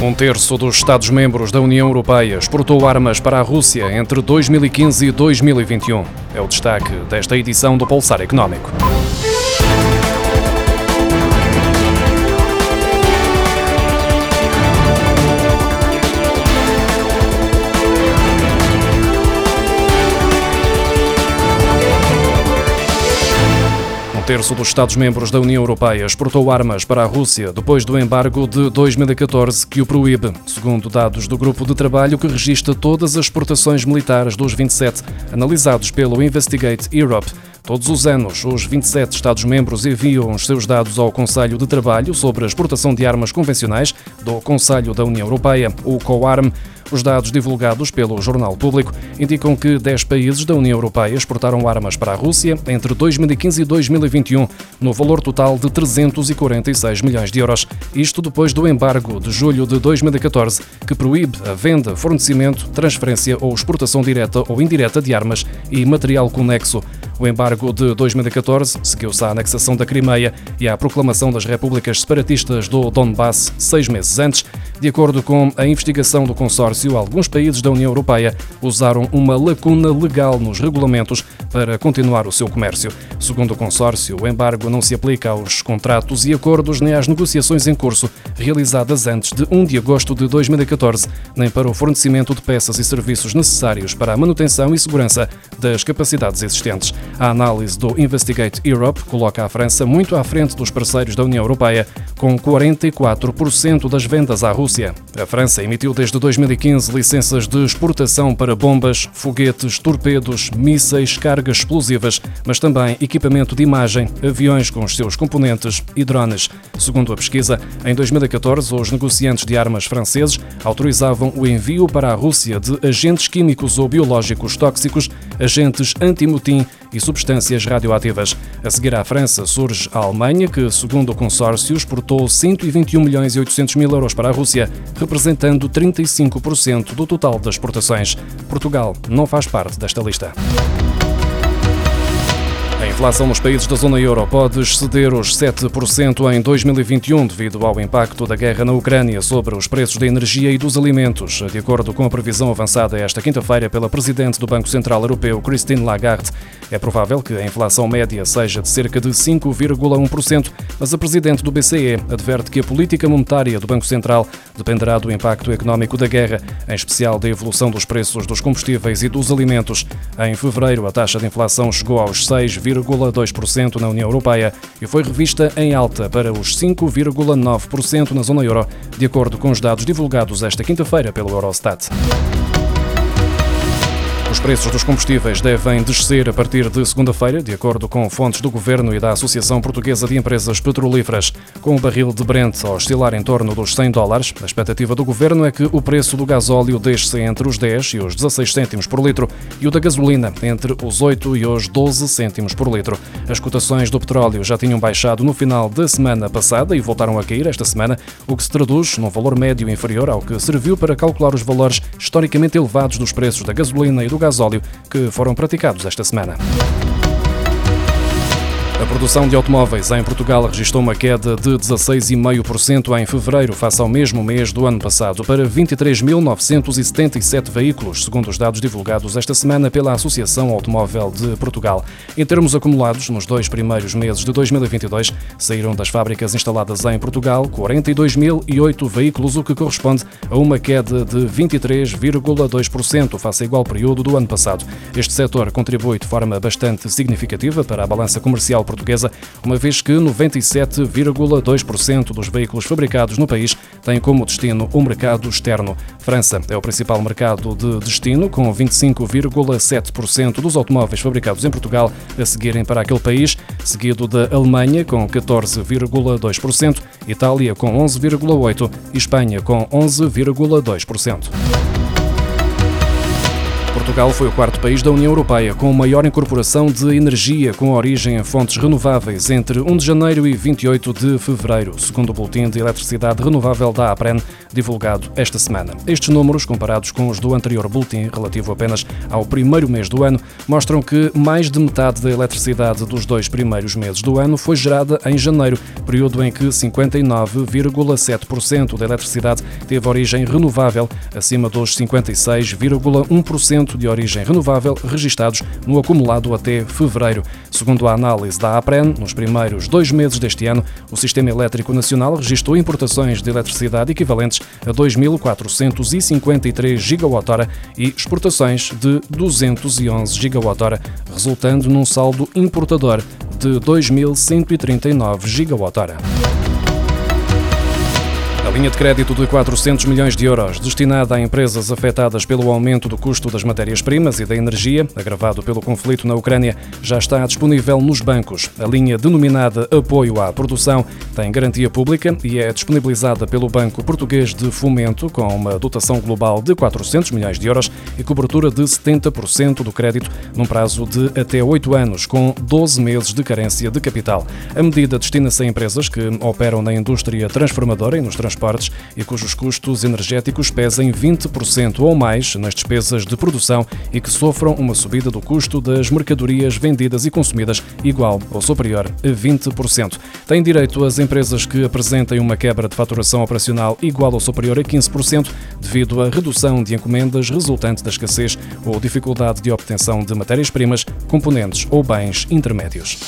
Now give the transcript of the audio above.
Um terço dos Estados-membros da União Europeia exportou armas para a Rússia entre 2015 e 2021. É o destaque desta edição do Pulsar Económico. Terço dos Estados-membros da União Europeia exportou armas para a Rússia depois do embargo de 2014 que o proíbe, segundo dados do grupo de trabalho que registra todas as exportações militares dos 27, analisados pelo Investigate Europe. Todos os anos, os 27 Estados-membros enviam os seus dados ao Conselho de Trabalho sobre a exportação de armas convencionais do Conselho da União Europeia, o COARM. Os dados divulgados pelo Jornal Público indicam que 10 países da União Europeia exportaram armas para a Rússia entre 2015 e 2021, no valor total de 346 milhões de euros. Isto depois do embargo de julho de 2014, que proíbe a venda, fornecimento, transferência ou exportação direta ou indireta de armas e material conexo. O embargo de 2014 seguiu-se à anexação da Crimeia e à proclamação das repúblicas separatistas do Donbass seis meses antes. De acordo com a investigação do consórcio, alguns países da União Europeia usaram uma lacuna legal nos regulamentos para continuar o seu comércio. Segundo o consórcio, o embargo não se aplica aos contratos e acordos nem às negociações em curso realizadas antes de 1 de agosto de 2014, nem para o fornecimento de peças e serviços necessários para a manutenção e segurança das capacidades existentes. A análise do Investigate Europe coloca a França muito à frente dos parceiros da União Europeia, com 44% das vendas à Rússia. A França emitiu desde 2015 licenças de exportação para bombas, foguetes, torpedos, mísseis, cargas explosivas, mas também equipamento de imagem, aviões com os seus componentes e drones. Segundo a pesquisa, em 2014, os negociantes de armas franceses autorizavam o envio para a Rússia de agentes químicos ou biológicos tóxicos, agentes antimotim e substâncias radioativas. A seguir à França surge a Alemanha, que, segundo o consórcio, exportou 121 milhões e 800 mil euros para a Rússia, representando 35% do total das exportações. Portugal não faz parte desta lista. A inflação nos países da zona euro pode exceder os 7% em 2021 devido ao impacto da guerra na Ucrânia sobre os preços da energia e dos alimentos, de acordo com a previsão avançada esta quinta-feira pela presidente do Banco Central Europeu, Christine Lagarde. É provável que a inflação média seja de cerca de 5,1%, mas a presidente do BCE adverte que a política monetária do Banco Central dependerá do impacto económico da guerra, em especial da evolução dos preços dos combustíveis e dos alimentos. Em fevereiro, a taxa de inflação chegou aos 6,2% na União Europeia e foi revista em alta para os 5,9% na zona euro, de acordo com os dados divulgados esta quinta-feira pelo Eurostat. Os preços dos combustíveis devem descer a partir de segunda-feira, de acordo com fontes do Governo e da Associação Portuguesa de Empresas Petrolíferas. Com o barril de Brent a oscilar em torno dos 100 dólares, a expectativa do Governo é que o preço do gasóleo desça entre os 10 e os 16 cêntimos por litro e o da gasolina entre os 8 e os 12 cêntimos por litro. As cotações do petróleo já tinham baixado no final da semana passada e voltaram a cair esta semana, o que se traduz num valor médio inferior ao que serviu para calcular os valores historicamente elevados dos preços da gasolina e do gasóleo que foram praticados esta semana. A produção de automóveis em Portugal registrou uma queda de 16,5% em fevereiro, face ao mesmo mês do ano passado, para 23.977 veículos, segundo os dados divulgados esta semana pela Associação Automóvel de Portugal. Em termos acumulados, nos dois primeiros meses de 2022, saíram das fábricas instaladas em Portugal 42.008 veículos, o que corresponde a uma queda de 23,2% face ao igual período do ano passado. Este setor contribui de forma bastante significativa para a balança comercial portuguesa, uma vez que 97,2% dos veículos fabricados no país têm como destino o mercado externo. França é o principal mercado de destino, com 25,7% dos automóveis fabricados em Portugal a seguirem para aquele país, seguido da Alemanha, com 14,2%, Itália, com 11,8% e Espanha, com 11,2%. Portugal foi o quarto país da União Europeia com maior incorporação de energia com origem em fontes renováveis entre 1 de janeiro e 28 de fevereiro, segundo o Boletim de Eletricidade Renovável da APREN, divulgado esta semana. Estes números, comparados com os do anterior boletim, relativo apenas ao primeiro mês do ano, mostram que mais de metade da eletricidade dos dois primeiros meses do ano foi gerada em janeiro, período em que 59,7% da eletricidade teve origem renovável, acima dos 56,1% de origem renovável registados no acumulado até fevereiro. Segundo a análise da APREN, nos primeiros dois meses deste ano, o Sistema Elétrico Nacional registrou importações de eletricidade equivalentes a 2.453 GWh e exportações de 211 GWh, resultando num saldo importador de 2.139 GWh. A linha de crédito de 400 milhões de euros destinada a empresas afetadas pelo aumento do custo das matérias-primas e da energia, agravado pelo conflito na Ucrânia, já está disponível nos bancos. A linha denominada Apoio à Produção tem garantia pública e é disponibilizada pelo Banco Português de Fomento com uma dotação global de 400 milhões de euros e cobertura de 70% do crédito num prazo de até 8 anos, com 12 meses de carência de capital. A medida destina-se a empresas que operam na indústria transformadora e nos transportes transportes e cujos custos energéticos pesem 20% ou mais nas despesas de produção e que sofram uma subida do custo das mercadorias vendidas e consumidas igual ou superior a 20%. Têm direito as empresas que apresentem uma quebra de faturação operacional igual ou superior a 15% devido à redução de encomendas resultante da escassez ou dificuldade de obtenção de matérias-primas, componentes ou bens intermédios.